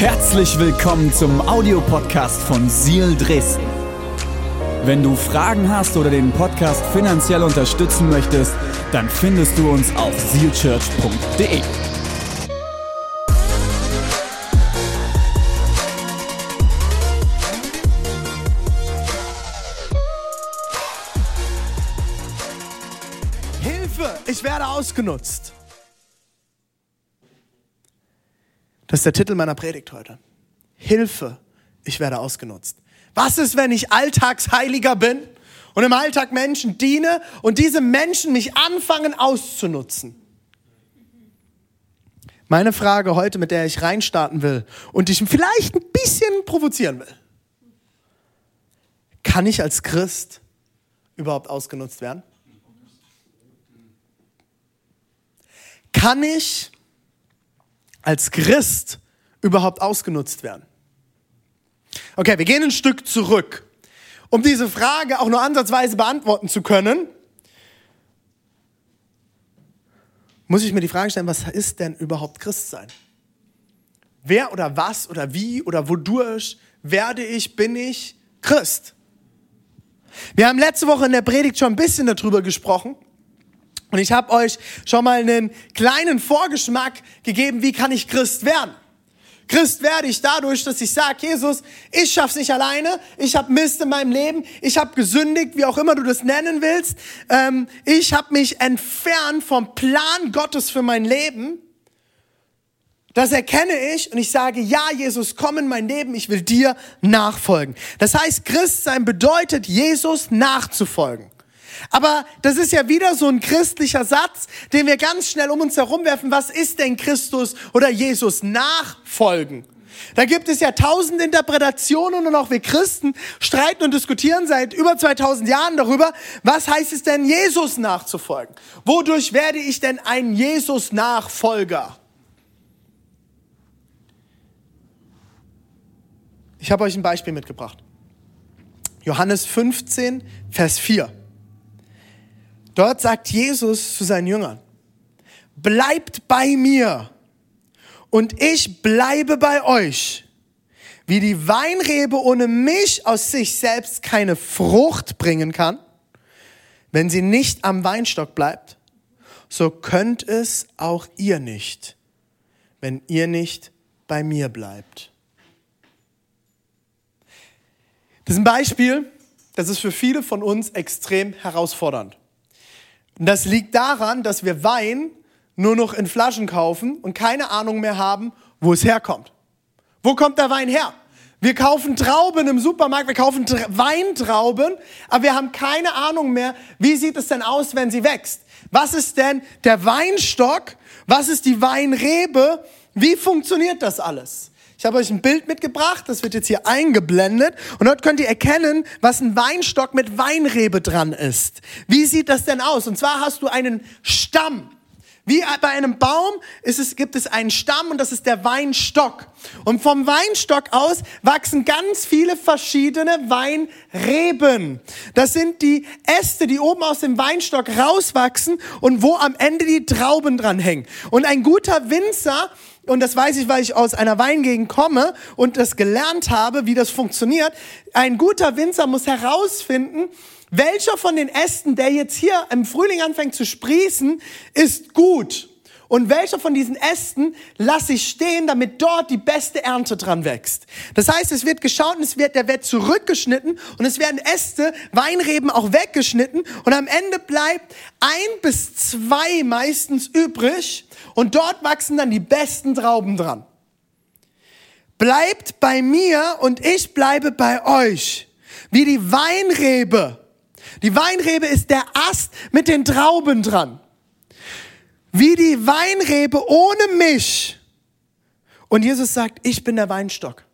Herzlich willkommen zum Audiopodcast von Seal Dresden. Wenn du Fragen hast oder den Podcast finanziell unterstützen möchtest, dann findest du uns auf sealchurch.de. Hilfe, ich werde ausgenutzt. Das ist der Titel meiner Predigt heute. Hilfe, ich werde ausgenutzt. Was ist, wenn ich Alltagsheiliger bin und im Alltag Menschen diene und diese Menschen mich anfangen auszunutzen? Meine Frage heute, mit der ich reinstarten will und dich vielleicht ein bisschen provozieren will. Kann ich als Christ überhaupt ausgenutzt werden? Kann ich als Christ überhaupt ausgenutzt werden? Okay, wir gehen ein Stück zurück. Um diese Frage auch nur ansatzweise beantworten zu können, muss ich mir die Frage stellen, was ist denn überhaupt Christsein? Wer oder was oder wie oder wodurch werde ich, bin ich Christ? Wir haben letzte Woche in der Predigt schon ein bisschen darüber gesprochen. Und ich habe euch schon mal einen kleinen Vorgeschmack gegeben, wie kann ich Christ werden. Christ werde ich dadurch, dass ich sage, Jesus, ich schaff's nicht alleine, ich habe Mist in meinem Leben, ich habe gesündigt, wie auch immer du das nennen willst, ähm, ich habe mich entfernt vom Plan Gottes für mein Leben. Das erkenne ich und ich sage, ja, Jesus, komm in mein Leben, ich will dir nachfolgen. Das heißt, Christsein bedeutet, Jesus nachzufolgen. Aber das ist ja wieder so ein christlicher Satz, den wir ganz schnell um uns herum werfen. Was ist denn Christus oder Jesus? Nachfolgen. Da gibt es ja tausend Interpretationen und auch wir Christen streiten und diskutieren seit über 2000 Jahren darüber, was heißt es denn, Jesus nachzufolgen? Wodurch werde ich denn ein Jesus-Nachfolger? Ich habe euch ein Beispiel mitgebracht. Johannes 15, Vers 4. Dort sagt Jesus zu seinen Jüngern, bleibt bei mir und ich bleibe bei euch. Wie die Weinrebe ohne mich aus sich selbst keine Frucht bringen kann, wenn sie nicht am Weinstock bleibt, so könnt es auch ihr nicht, wenn ihr nicht bei mir bleibt. Das ist ein Beispiel, das ist für viele von uns extrem herausfordernd. Und das liegt daran, dass wir Wein nur noch in Flaschen kaufen und keine Ahnung mehr haben, wo es herkommt. Wo kommt der Wein her? Wir kaufen Trauben im Supermarkt, wir kaufen Weintrauben, aber wir haben keine Ahnung mehr, wie sieht es denn aus, wenn sie wächst? Was ist denn der Weinstock? Was ist die Weinrebe? Wie funktioniert das alles? Ich habe euch ein Bild mitgebracht, das wird jetzt hier eingeblendet und dort könnt ihr erkennen, was ein Weinstock mit Weinrebe dran ist. Wie sieht das denn aus? Und zwar hast du einen Stamm. Wie bei einem Baum es, gibt es einen Stamm und das ist der Weinstock. Und vom Weinstock aus wachsen ganz viele verschiedene Weinreben. Das sind die Äste, die oben aus dem Weinstock rauswachsen und wo am Ende die Trauben dran hängen. Und ein guter Winzer und das weiß ich, weil ich aus einer Weingegend komme und das gelernt habe, wie das funktioniert. Ein guter Winzer muss herausfinden, welcher von den Ästen, der jetzt hier im Frühling anfängt zu sprießen, ist gut. Und welcher von diesen Ästen lasse ich stehen, damit dort die beste Ernte dran wächst. Das heißt, es wird geschaut und es wird, der wird zurückgeschnitten und es werden Äste, Weinreben auch weggeschnitten und am Ende bleibt ein bis zwei meistens übrig und dort wachsen dann die besten Trauben dran. Bleibt bei mir und ich bleibe bei euch. Wie die Weinrebe. Die Weinrebe ist der Ast mit den Trauben dran wie die Weinrebe ohne mich. Und Jesus sagt, ich bin der Weinstock.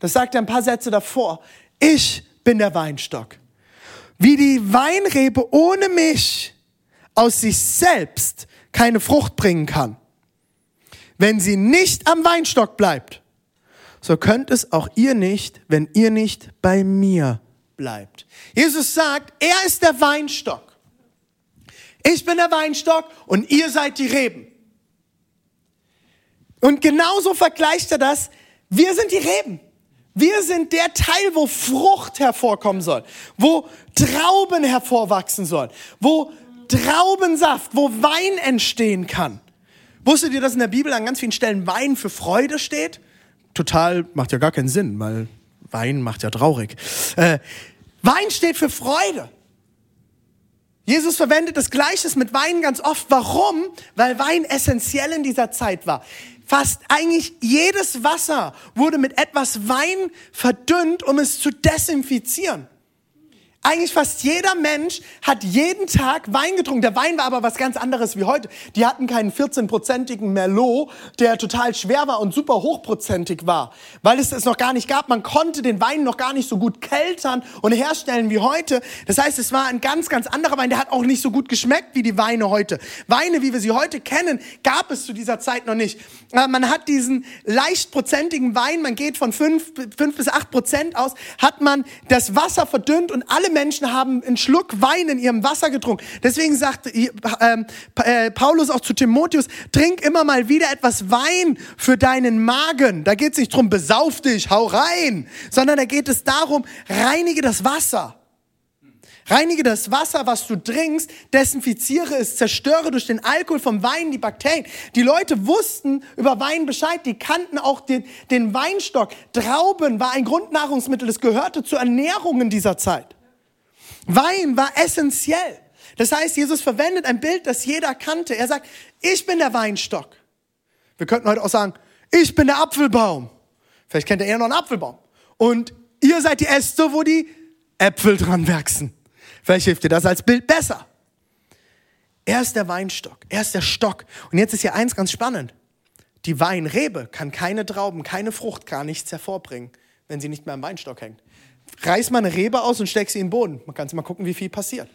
Das sagt er ein paar Sätze davor. Ich bin der Weinstock. Wie die Weinrebe ohne mich aus sich selbst keine Frucht bringen kann. Wenn sie nicht am Weinstock bleibt, so könnt es auch ihr nicht, wenn ihr nicht bei mir bleibt. Jesus sagt, er ist der Weinstock. Ich bin der Weinstock und ihr seid die Reben. Und genauso vergleicht er das. Wir sind die Reben. Wir sind der Teil, wo Frucht hervorkommen soll, wo Trauben hervorwachsen sollen, wo Traubensaft, wo Wein entstehen kann. Wusstet ihr, dass in der Bibel an ganz vielen Stellen Wein für Freude steht? Total, macht ja gar keinen Sinn, weil Wein macht ja traurig. Äh, Wein steht für Freude. Jesus verwendet das Gleiches mit Wein ganz oft. Warum? Weil Wein essentiell in dieser Zeit war. Fast eigentlich jedes Wasser wurde mit etwas Wein verdünnt, um es zu desinfizieren. Eigentlich fast jeder Mensch hat jeden Tag Wein getrunken. Der Wein war aber was ganz anderes wie heute. Die hatten keinen 14-prozentigen Merlot, der total schwer war und super hochprozentig war, weil es es noch gar nicht gab. Man konnte den Wein noch gar nicht so gut keltern und herstellen wie heute. Das heißt, es war ein ganz, ganz anderer Wein. Der hat auch nicht so gut geschmeckt wie die Weine heute. Weine, wie wir sie heute kennen, gab es zu dieser Zeit noch nicht. Man hat diesen leichtprozentigen Wein, man geht von 5, 5 bis 8 Prozent aus, hat man das Wasser verdünnt und alle Menschen haben einen Schluck Wein in ihrem Wasser getrunken. Deswegen sagt ähm, äh, Paulus auch zu Timotheus, trink immer mal wieder etwas Wein für deinen Magen. Da geht es nicht drum, besauf dich, hau rein, sondern da geht es darum, reinige das Wasser. Reinige das Wasser, was du trinkst, desinfiziere es, zerstöre durch den Alkohol vom Wein die Bakterien. Die Leute wussten über Wein Bescheid, die kannten auch den, den Weinstock. Trauben war ein Grundnahrungsmittel, das gehörte zur Ernährung in dieser Zeit. Wein war essentiell. Das heißt, Jesus verwendet ein Bild, das jeder kannte. Er sagt, ich bin der Weinstock. Wir könnten heute auch sagen, ich bin der Apfelbaum. Vielleicht kennt ihr eher noch einen Apfelbaum. Und ihr seid die Äste, wo die Äpfel dran wachsen. Vielleicht hilft dir das als Bild besser. Er ist der Weinstock, er ist der Stock. Und jetzt ist hier eins ganz spannend. Die Weinrebe kann keine Trauben, keine Frucht, gar nichts hervorbringen, wenn sie nicht mehr am Weinstock hängt reiß mal eine Rebe aus und steck sie in den Boden. Man kann mal gucken, wie viel passiert.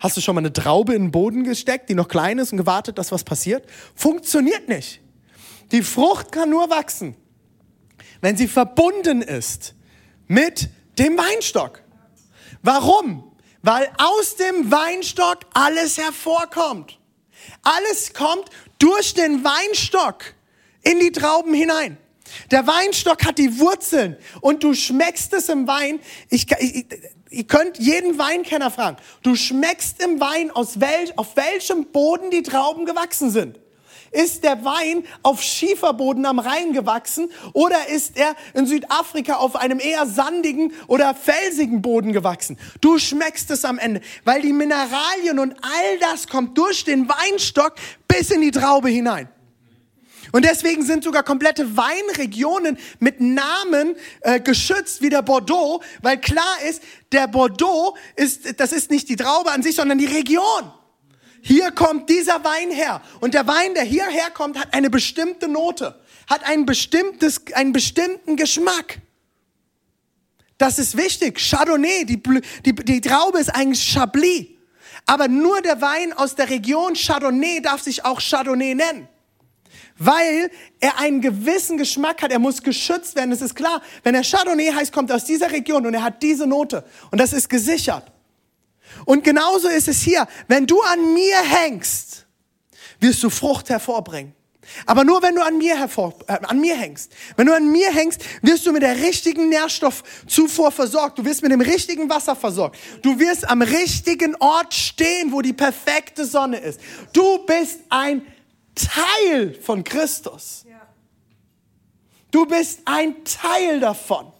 Hast du schon mal eine Traube in den Boden gesteckt, die noch klein ist und gewartet, dass was passiert? Funktioniert nicht. Die Frucht kann nur wachsen, wenn sie verbunden ist mit dem Weinstock. Warum? Weil aus dem Weinstock alles hervorkommt. Alles kommt durch den Weinstock in die Trauben hinein. Der Weinstock hat die Wurzeln und du schmeckst es im Wein. Ich, ich, ihr könnt jeden Weinkenner fragen. Du schmeckst im Wein, aus welch, auf welchem Boden die Trauben gewachsen sind. Ist der Wein auf Schieferboden am Rhein gewachsen oder ist er in Südafrika auf einem eher sandigen oder felsigen Boden gewachsen? Du schmeckst es am Ende, weil die Mineralien und all das kommt durch den Weinstock bis in die Traube hinein. Und deswegen sind sogar komplette Weinregionen mit Namen äh, geschützt wie der Bordeaux, weil klar ist, der Bordeaux ist, das ist nicht die Traube an sich, sondern die Region. Hier kommt dieser Wein her. Und der Wein, der hierher kommt, hat eine bestimmte Note, hat ein bestimmtes, einen bestimmten Geschmack. Das ist wichtig. Chardonnay, die, die, die Traube ist eigentlich Chablis. Aber nur der Wein aus der Region Chardonnay darf sich auch Chardonnay nennen weil er einen gewissen Geschmack hat. Er muss geschützt werden. Es ist klar, wenn er Chardonnay heißt, kommt er aus dieser Region und er hat diese Note. Und das ist gesichert. Und genauso ist es hier. Wenn du an mir hängst, wirst du Frucht hervorbringen. Aber nur wenn du an mir, hervor, äh, an mir hängst. Wenn du an mir hängst, wirst du mit der richtigen Nährstoffzufuhr versorgt. Du wirst mit dem richtigen Wasser versorgt. Du wirst am richtigen Ort stehen, wo die perfekte Sonne ist. Du bist ein Teil von Christus. Du bist ein Teil davon.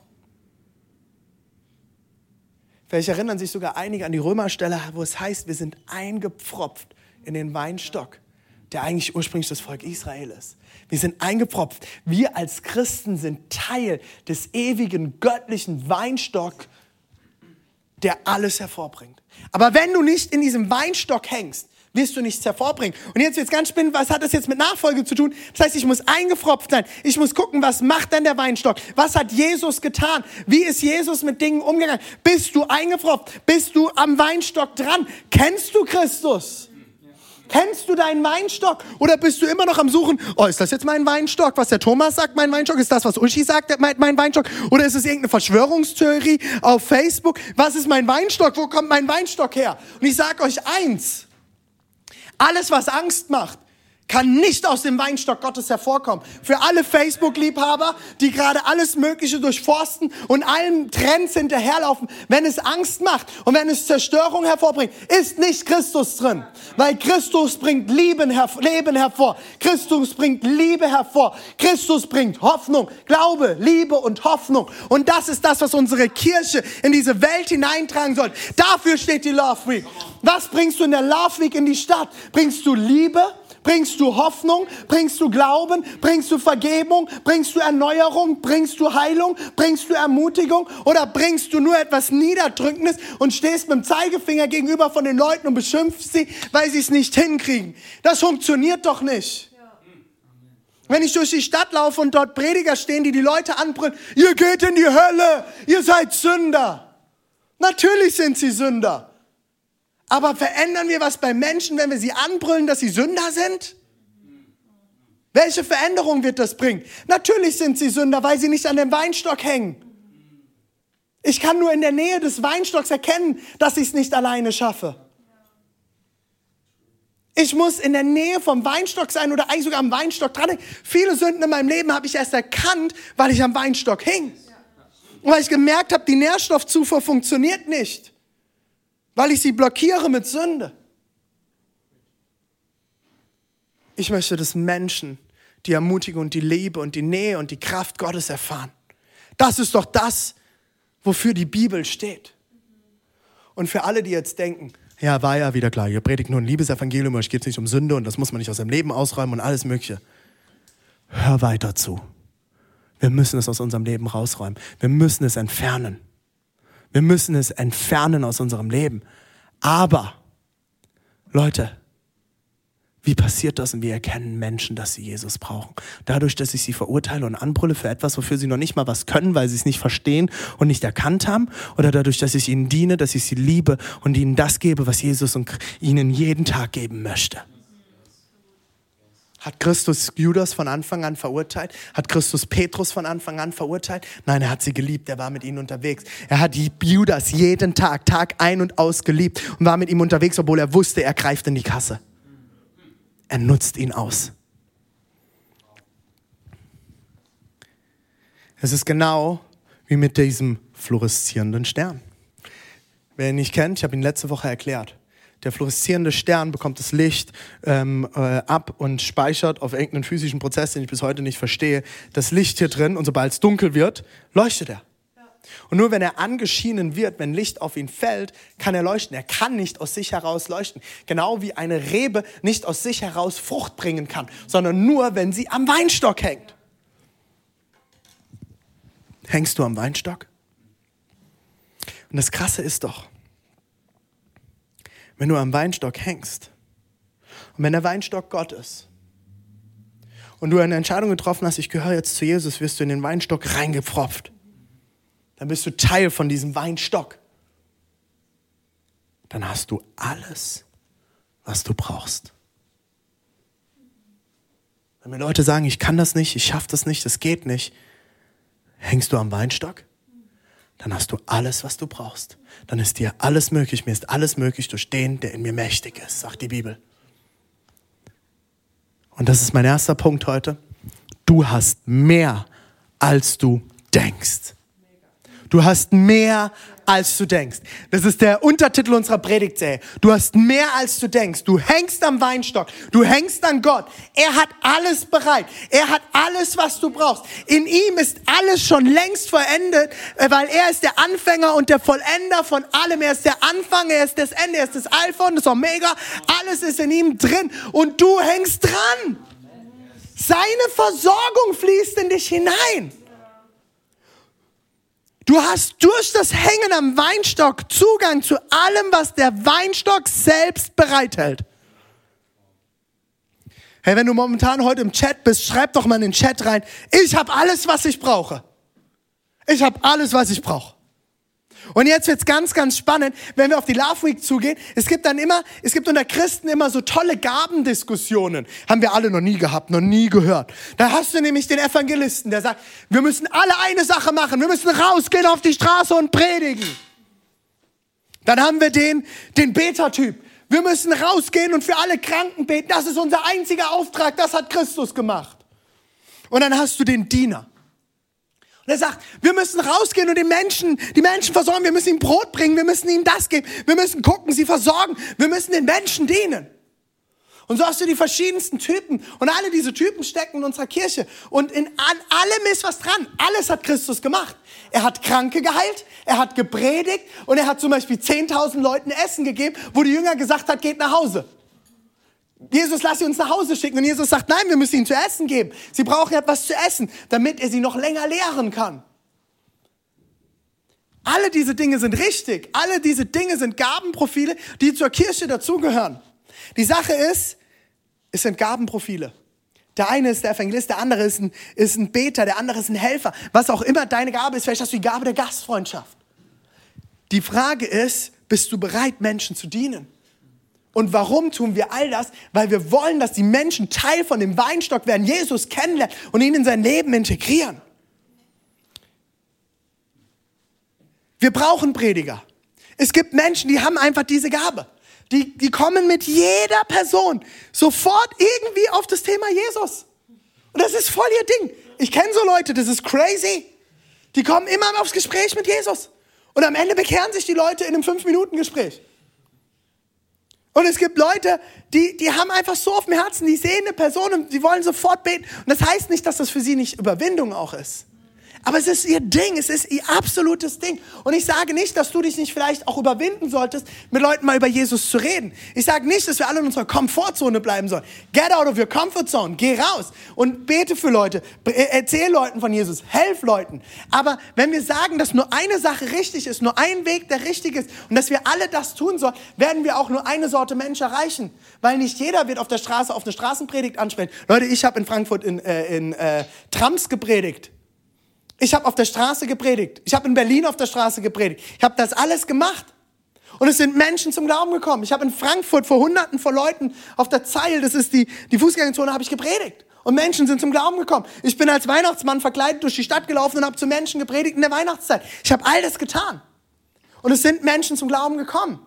Vielleicht erinnern sich sogar einige an die Römerstelle, wo es heißt, wir sind eingepfropft in den Weinstock, der eigentlich ursprünglich das Volk Israel ist. Wir sind eingepfropft. Wir als Christen sind Teil des ewigen göttlichen Weinstock, der alles hervorbringt. Aber wenn du nicht in diesem Weinstock hängst, wirst du nichts hervorbringen. Und jetzt wird's ganz spannend, was hat das jetzt mit Nachfolge zu tun? Das heißt, ich muss eingefropft sein. Ich muss gucken, was macht denn der Weinstock? Was hat Jesus getan? Wie ist Jesus mit Dingen umgegangen? Bist du eingefropft? Bist du am Weinstock dran? Kennst du Christus? Kennst du deinen Weinstock? Oder bist du immer noch am Suchen, oh, ist das jetzt mein Weinstock? Was der Thomas sagt, mein Weinstock? Ist das, was Uschi sagt, mein, mein Weinstock? Oder ist es irgendeine Verschwörungstheorie auf Facebook? Was ist mein Weinstock? Wo kommt mein Weinstock her? Und ich sage euch eins, alles, was Angst macht, kann nicht aus dem Weinstock Gottes hervorkommen. Für alle Facebook-Liebhaber, die gerade alles Mögliche durchforsten und allen Trends hinterherlaufen, wenn es Angst macht und wenn es Zerstörung hervorbringt, ist nicht Christus drin. Weil Christus bringt Leben, Leben hervor. Christus bringt Liebe hervor. Christus bringt Hoffnung, Glaube, Liebe und Hoffnung. Und das ist das, was unsere Kirche in diese Welt hineintragen soll. Dafür steht die Love Week. Was bringst du in der Love Week in die Stadt? Bringst du Liebe? Bringst du Hoffnung? Bringst du Glauben? Bringst du Vergebung? Bringst du Erneuerung? Bringst du Heilung? Bringst du Ermutigung? Oder bringst du nur etwas Niederdrückendes und stehst mit dem Zeigefinger gegenüber von den Leuten und beschimpfst sie, weil sie es nicht hinkriegen? Das funktioniert doch nicht. Wenn ich durch die Stadt laufe und dort Prediger stehen, die die Leute anbrüllen, ihr geht in die Hölle, ihr seid Sünder. Natürlich sind sie Sünder. Aber verändern wir was bei Menschen, wenn wir sie anbrüllen, dass sie Sünder sind? Welche Veränderung wird das bringen? Natürlich sind sie Sünder, weil sie nicht an dem Weinstock hängen. Ich kann nur in der Nähe des Weinstocks erkennen, dass ich es nicht alleine schaffe. Ich muss in der Nähe vom Weinstock sein oder eigentlich sogar am Weinstock dran. Viele Sünden in meinem Leben habe ich erst erkannt, weil ich am Weinstock hing. Und weil ich gemerkt habe, die Nährstoffzufuhr funktioniert nicht weil ich sie blockiere mit Sünde. Ich möchte, dass Menschen die Ermutigung und die Liebe und die Nähe und die Kraft Gottes erfahren. Das ist doch das, wofür die Bibel steht. Und für alle, die jetzt denken, ja, war ja wieder klar, ihr predigt nur ein Liebesevangelium, euch geht es nicht um Sünde und das muss man nicht aus seinem Leben ausräumen und alles Mögliche. Hör weiter zu. Wir müssen es aus unserem Leben rausräumen. Wir müssen es entfernen. Wir müssen es entfernen aus unserem Leben. Aber, Leute, wie passiert das und wie erkennen Menschen, dass sie Jesus brauchen? Dadurch, dass ich sie verurteile und anbrülle für etwas, wofür sie noch nicht mal was können, weil sie es nicht verstehen und nicht erkannt haben? Oder dadurch, dass ich ihnen diene, dass ich sie liebe und ihnen das gebe, was Jesus ihnen jeden Tag geben möchte? Hat Christus Judas von Anfang an verurteilt? Hat Christus Petrus von Anfang an verurteilt? Nein, er hat sie geliebt, er war mit ihnen unterwegs. Er hat Judas jeden Tag, Tag ein und aus geliebt und war mit ihm unterwegs, obwohl er wusste, er greift in die Kasse. Er nutzt ihn aus. Es ist genau wie mit diesem fluoreszierenden Stern. Wer ihn nicht kennt, ich habe ihn letzte Woche erklärt. Der fluoreszierende Stern bekommt das Licht ähm, äh, ab und speichert auf irgendeinen physischen Prozess, den ich bis heute nicht verstehe, das Licht hier drin und sobald es dunkel wird, leuchtet er. Und nur wenn er angeschienen wird, wenn Licht auf ihn fällt, kann er leuchten. Er kann nicht aus sich heraus leuchten. Genau wie eine Rebe nicht aus sich heraus Frucht bringen kann, sondern nur, wenn sie am Weinstock hängt. Hängst du am Weinstock? Und das Krasse ist doch, wenn du am Weinstock hängst und wenn der Weinstock Gott ist und du eine Entscheidung getroffen hast, ich gehöre jetzt zu Jesus, wirst du in den Weinstock reingepfropft. Dann bist du Teil von diesem Weinstock. Dann hast du alles, was du brauchst. Wenn mir Leute sagen, ich kann das nicht, ich schaffe das nicht, das geht nicht, hängst du am Weinstock? Dann hast du alles, was du brauchst. Dann ist dir alles möglich. Mir ist alles möglich durch den, der in mir mächtig ist, sagt die Bibel. Und das ist mein erster Punkt heute. Du hast mehr, als du denkst. Du hast mehr, als du denkst. Das ist der Untertitel unserer Predigtserie. Du hast mehr, als du denkst. Du hängst am Weinstock. Du hängst an Gott. Er hat alles bereit. Er hat alles, was du brauchst. In ihm ist alles schon längst vollendet, äh, weil er ist der Anfänger und der Vollender von allem. Er ist der Anfang, er ist das Ende, er ist das Alpha und das Omega. Alles ist in ihm drin und du hängst dran. Seine Versorgung fließt in dich hinein. Du hast durch das Hängen am Weinstock Zugang zu allem, was der Weinstock selbst bereithält. Hey, wenn du momentan heute im Chat bist, schreib doch mal in den Chat rein, ich habe alles, was ich brauche. Ich habe alles, was ich brauche. Und jetzt wird's ganz, ganz spannend, wenn wir auf die Love Week zugehen. Es gibt dann immer, es gibt unter Christen immer so tolle Gabendiskussionen. Haben wir alle noch nie gehabt, noch nie gehört. Da hast du nämlich den Evangelisten, der sagt, wir müssen alle eine Sache machen. Wir müssen rausgehen auf die Straße und predigen. Dann haben wir den, den Beta-Typ. Wir müssen rausgehen und für alle Kranken beten. Das ist unser einziger Auftrag. Das hat Christus gemacht. Und dann hast du den Diener. Und er sagt, wir müssen rausgehen und den Menschen, die Menschen versorgen. Wir müssen ihnen Brot bringen. Wir müssen ihnen das geben. Wir müssen gucken, sie versorgen. Wir müssen den Menschen dienen. Und so hast du die verschiedensten Typen. Und alle diese Typen stecken in unserer Kirche. Und in an allem ist was dran. Alles hat Christus gemacht. Er hat Kranke geheilt, er hat gepredigt und er hat zum Beispiel 10.000 Leuten Essen gegeben, wo die Jünger gesagt hat, geht nach Hause. Jesus, lass sie uns nach Hause schicken. Und Jesus sagt, nein, wir müssen ihnen zu essen geben. Sie brauchen etwas zu essen, damit er sie noch länger lehren kann. Alle diese Dinge sind richtig. Alle diese Dinge sind Gabenprofile, die zur Kirche dazugehören. Die Sache ist, es sind Gabenprofile. Der eine ist der Evangelist, der andere ist ein, ist ein Beter, der andere ist ein Helfer. Was auch immer deine Gabe ist, vielleicht hast du die Gabe der Gastfreundschaft. Die Frage ist, bist du bereit, Menschen zu dienen? Und warum tun wir all das? Weil wir wollen, dass die Menschen Teil von dem Weinstock werden, Jesus kennenlernen und ihn in sein Leben integrieren. Wir brauchen Prediger. Es gibt Menschen, die haben einfach diese Gabe. Die, die kommen mit jeder Person sofort irgendwie auf das Thema Jesus. Und das ist voll ihr Ding. Ich kenne so Leute, das ist crazy. Die kommen immer aufs Gespräch mit Jesus. Und am Ende bekehren sich die Leute in einem Fünf-Minuten-Gespräch. Und es gibt Leute, die, die haben einfach so auf dem Herzen, die sehen eine Person und die wollen sofort beten. Und das heißt nicht, dass das für sie nicht Überwindung auch ist. Aber es ist ihr Ding, es ist ihr absolutes Ding. Und ich sage nicht, dass du dich nicht vielleicht auch überwinden solltest, mit Leuten mal über Jesus zu reden. Ich sage nicht, dass wir alle in unserer Komfortzone bleiben sollen. Get out of your comfort zone, geh raus und bete für Leute, äh, erzähl Leuten von Jesus, helf Leuten. Aber wenn wir sagen, dass nur eine Sache richtig ist, nur ein Weg der richtig ist und dass wir alle das tun sollen, werden wir auch nur eine Sorte Mensch erreichen. Weil nicht jeder wird auf der Straße auf eine Straßenpredigt ansprechen. Leute, ich habe in Frankfurt in, äh, in äh, Trams gepredigt. Ich habe auf der Straße gepredigt. Ich habe in Berlin auf der Straße gepredigt. Ich habe das alles gemacht. Und es sind Menschen zum Glauben gekommen. Ich habe in Frankfurt vor Hunderten von Leuten auf der Zeil, das ist die, die Fußgängerzone, habe ich gepredigt. Und Menschen sind zum Glauben gekommen. Ich bin als Weihnachtsmann verkleidet durch die Stadt gelaufen und habe zu Menschen gepredigt in der Weihnachtszeit. Ich habe all das getan. Und es sind Menschen zum Glauben gekommen.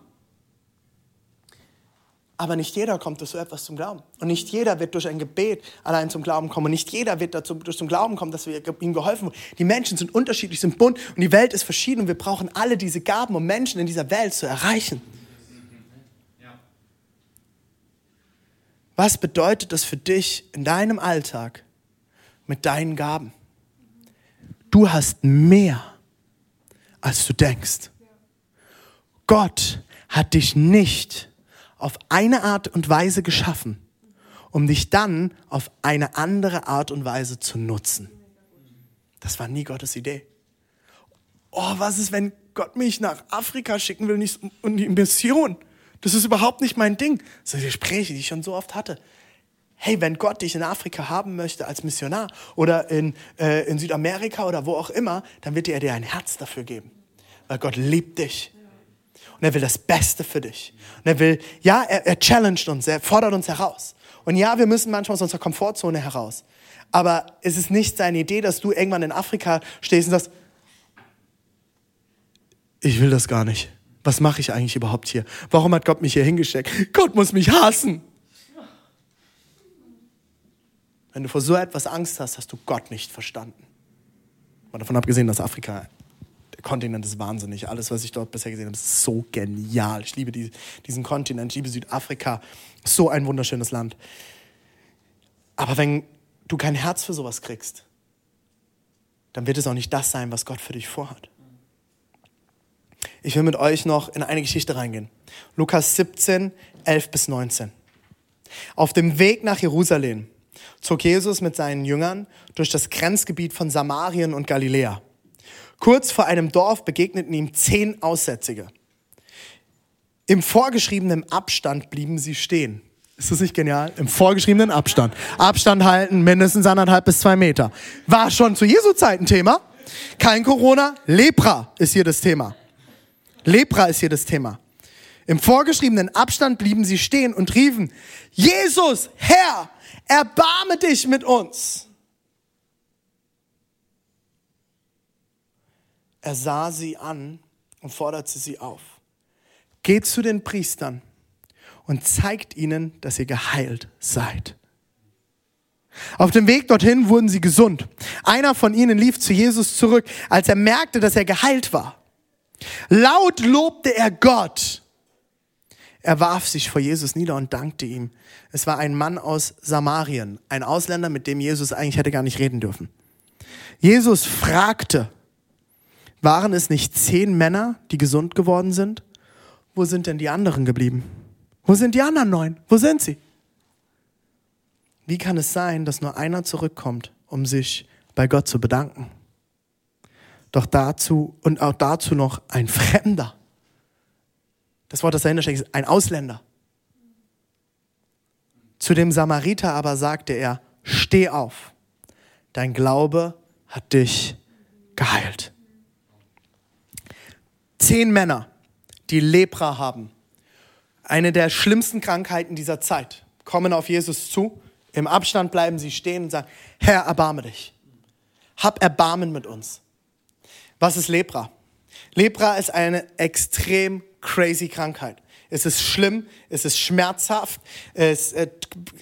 Aber nicht jeder kommt durch so etwas zum Glauben. Und nicht jeder wird durch ein Gebet allein zum Glauben kommen. Und nicht jeder wird dazu, durch zum Glauben kommen, dass wir ihm geholfen wurden. Die Menschen sind unterschiedlich, sind bunt und die Welt ist verschieden. Und wir brauchen alle diese Gaben, um Menschen in dieser Welt zu erreichen. Was bedeutet das für dich in deinem Alltag mit deinen Gaben? Du hast mehr, als du denkst. Gott hat dich nicht auf eine Art und Weise geschaffen, um dich dann auf eine andere Art und Weise zu nutzen. Das war nie Gottes Idee. Oh, was ist, wenn Gott mich nach Afrika schicken will und die Mission? Das ist überhaupt nicht mein Ding. Das sind Gespräche, die ich schon so oft hatte. Hey, wenn Gott dich in Afrika haben möchte als Missionar oder in, äh, in Südamerika oder wo auch immer, dann wird er dir ein Herz dafür geben. Weil Gott liebt dich. Und er will das Beste für dich. Und er will, ja, er, er challenged uns, er fordert uns heraus. Und ja, wir müssen manchmal aus unserer Komfortzone heraus. Aber es ist nicht seine Idee, dass du irgendwann in Afrika stehst und sagst, ich will das gar nicht. Was mache ich eigentlich überhaupt hier? Warum hat Gott mich hier hingesteckt? Gott muss mich hassen. Wenn du vor so etwas Angst hast, hast du Gott nicht verstanden. Mal davon abgesehen, dass Afrika Kontinent ist wahnsinnig. Alles, was ich dort bisher gesehen habe, ist so genial. Ich liebe die, diesen Kontinent, ich liebe Südafrika. So ein wunderschönes Land. Aber wenn du kein Herz für sowas kriegst, dann wird es auch nicht das sein, was Gott für dich vorhat. Ich will mit euch noch in eine Geschichte reingehen. Lukas 17, 11 bis 19. Auf dem Weg nach Jerusalem zog Jesus mit seinen Jüngern durch das Grenzgebiet von Samarien und Galiläa. Kurz vor einem Dorf begegneten ihm zehn Aussätzige. Im vorgeschriebenen Abstand blieben sie stehen. Ist das nicht genial? Im vorgeschriebenen Abstand. Abstand halten, mindestens anderthalb bis zwei Meter. War schon zu Jesu Zeit ein Thema. Kein Corona, Lepra ist hier das Thema. Lepra ist hier das Thema. Im vorgeschriebenen Abstand blieben sie stehen und riefen, Jesus, Herr, erbarme dich mit uns. Er sah sie an und forderte sie auf. Geht zu den Priestern und zeigt ihnen, dass ihr geheilt seid. Auf dem Weg dorthin wurden sie gesund. Einer von ihnen lief zu Jesus zurück, als er merkte, dass er geheilt war. Laut lobte er Gott. Er warf sich vor Jesus nieder und dankte ihm. Es war ein Mann aus Samarien, ein Ausländer, mit dem Jesus eigentlich hätte gar nicht reden dürfen. Jesus fragte, waren es nicht zehn Männer, die gesund geworden sind? Wo sind denn die anderen geblieben? Wo sind die anderen neun? Wo sind sie? Wie kann es sein, dass nur einer zurückkommt, um sich bei Gott zu bedanken? Doch dazu und auch dazu noch ein Fremder. Das Wort, das dahinter steckt, ist ein Ausländer. Zu dem Samariter aber sagte er, steh auf, dein Glaube hat dich geheilt. Zehn Männer, die Lepra haben, eine der schlimmsten Krankheiten dieser Zeit, kommen auf Jesus zu im Abstand bleiben sie stehen und sagen, Herr, erbarme dich. Hab Erbarmen mit uns. Was ist Lepra? Lepra ist eine extrem crazy Krankheit. Es ist schlimm, es ist schmerzhaft es, äh,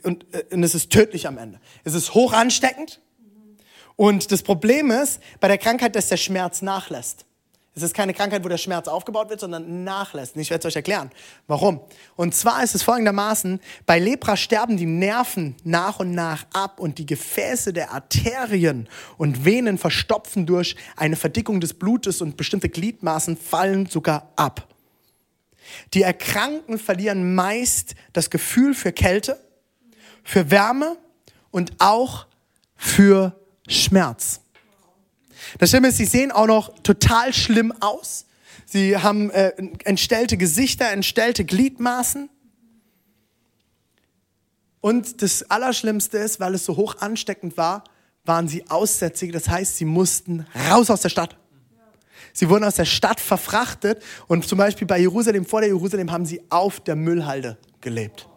und, äh, und es ist tödlich am Ende. Es ist hoch ansteckend und das Problem ist bei der Krankheit, dass der Schmerz nachlässt. Es ist keine Krankheit, wo der Schmerz aufgebaut wird, sondern nachlässt. Ich werde es euch erklären. Warum? Und zwar ist es folgendermaßen, bei Lepra sterben die Nerven nach und nach ab und die Gefäße der Arterien und Venen verstopfen durch eine Verdickung des Blutes und bestimmte Gliedmaßen fallen sogar ab. Die Erkrankten verlieren meist das Gefühl für Kälte, für Wärme und auch für Schmerz. Das Schlimme ist, sie sehen auch noch total schlimm aus. Sie haben äh, entstellte Gesichter, entstellte Gliedmaßen. Und das Allerschlimmste ist, weil es so hoch ansteckend war, waren sie aussätzig. Das heißt, sie mussten raus aus der Stadt. Sie wurden aus der Stadt verfrachtet und zum Beispiel bei Jerusalem, vor der Jerusalem, haben sie auf der Müllhalde gelebt.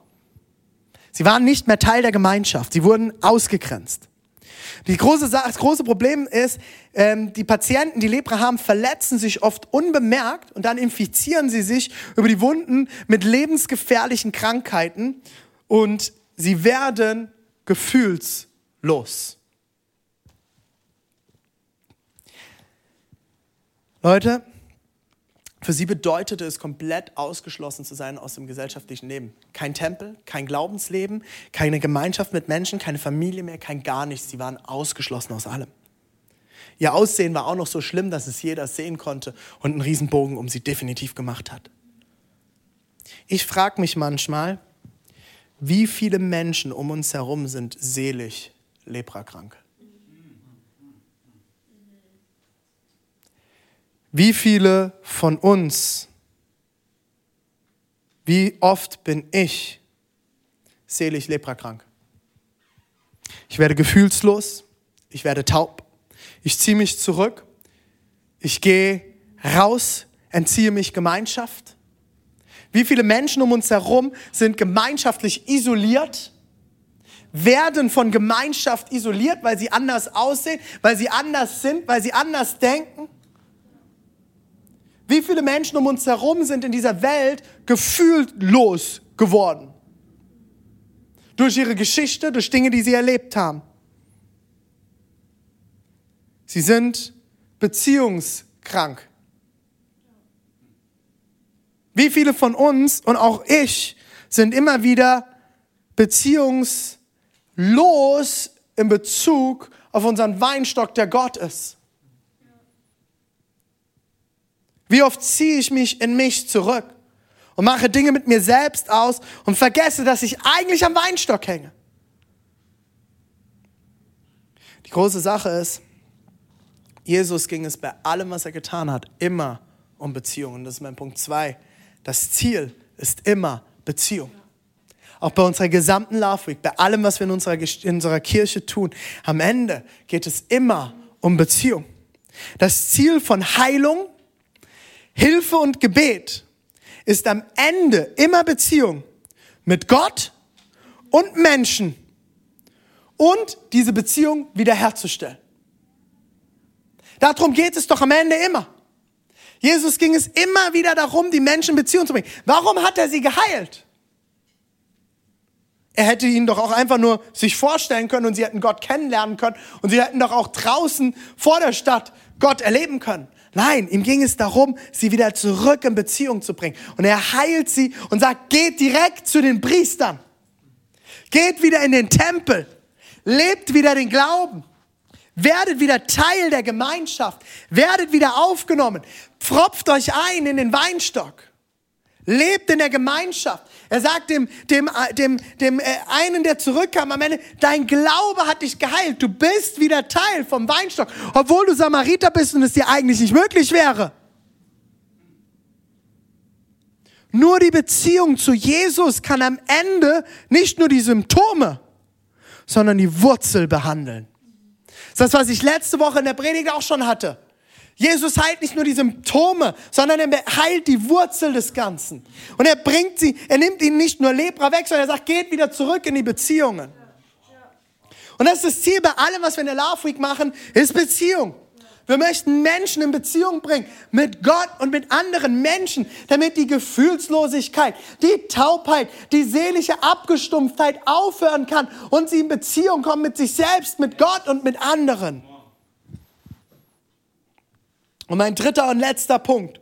Sie waren nicht mehr Teil der Gemeinschaft. Sie wurden ausgegrenzt. Die große, das große Problem ist, ähm, die Patienten, die Lepra haben, verletzen sich oft unbemerkt und dann infizieren sie sich über die Wunden mit lebensgefährlichen Krankheiten und sie werden gefühlslos. Leute, für sie bedeutete es, komplett ausgeschlossen zu sein aus dem gesellschaftlichen Leben. Kein Tempel, kein Glaubensleben, keine Gemeinschaft mit Menschen, keine Familie mehr, kein gar nichts. Sie waren ausgeschlossen aus allem. Ihr Aussehen war auch noch so schlimm, dass es jeder sehen konnte und einen Riesenbogen um sie definitiv gemacht hat. Ich frage mich manchmal, wie viele Menschen um uns herum sind selig leprakrank. Wie viele von uns, wie oft bin ich selig leprakrank? Ich werde gefühlslos, ich werde taub, ich ziehe mich zurück, ich gehe raus, entziehe mich Gemeinschaft. Wie viele Menschen um uns herum sind gemeinschaftlich isoliert, werden von Gemeinschaft isoliert, weil sie anders aussehen, weil sie anders sind, weil sie anders denken? Wie viele Menschen um uns herum sind in dieser Welt gefühllos geworden? Durch ihre Geschichte, durch Dinge, die sie erlebt haben. Sie sind beziehungskrank. Wie viele von uns und auch ich sind immer wieder beziehungslos in Bezug auf unseren Weinstock, der Gott ist? Wie oft ziehe ich mich in mich zurück und mache Dinge mit mir selbst aus und vergesse, dass ich eigentlich am Weinstock hänge. Die große Sache ist, Jesus ging es bei allem, was er getan hat, immer um Beziehungen. Das ist mein Punkt zwei. Das Ziel ist immer Beziehung. Auch bei unserer gesamten Love Week, bei allem, was wir in unserer, in unserer Kirche tun, am Ende geht es immer um Beziehung. Das Ziel von Heilung Hilfe und Gebet ist am Ende immer Beziehung mit Gott und Menschen und diese Beziehung wiederherzustellen. Darum geht es doch am Ende immer. Jesus ging es immer wieder darum, die Menschen in Beziehung zu bringen. Warum hat er sie geheilt? er hätte ihn doch auch einfach nur sich vorstellen können und sie hätten Gott kennenlernen können und sie hätten doch auch draußen vor der Stadt Gott erleben können. Nein, ihm ging es darum, sie wieder zurück in Beziehung zu bringen. Und er heilt sie und sagt, geht direkt zu den Priestern. Geht wieder in den Tempel. Lebt wieder den Glauben. Werdet wieder Teil der Gemeinschaft. Werdet wieder aufgenommen. Pfropft euch ein in den Weinstock. Lebt in der Gemeinschaft. Er sagt dem, dem, äh, dem, dem äh, einen, der zurückkam am Ende, dein Glaube hat dich geheilt. Du bist wieder Teil vom Weinstock, obwohl du Samariter bist und es dir eigentlich nicht möglich wäre. Nur die Beziehung zu Jesus kann am Ende nicht nur die Symptome, sondern die Wurzel behandeln. Das ist das, was ich letzte Woche in der Predigt auch schon hatte. Jesus heilt nicht nur die Symptome, sondern er heilt die Wurzel des Ganzen. Und er bringt sie, er nimmt ihnen nicht nur Lepra weg, sondern er sagt, geht wieder zurück in die Beziehungen. Und das ist das Ziel bei allem, was wir in der Love Week machen, ist Beziehung. Wir möchten Menschen in Beziehung bringen mit Gott und mit anderen Menschen, damit die Gefühlslosigkeit, die Taubheit, die seelische Abgestumpftheit aufhören kann und sie in Beziehung kommen mit sich selbst, mit Gott und mit anderen. Und mein dritter und letzter Punkt.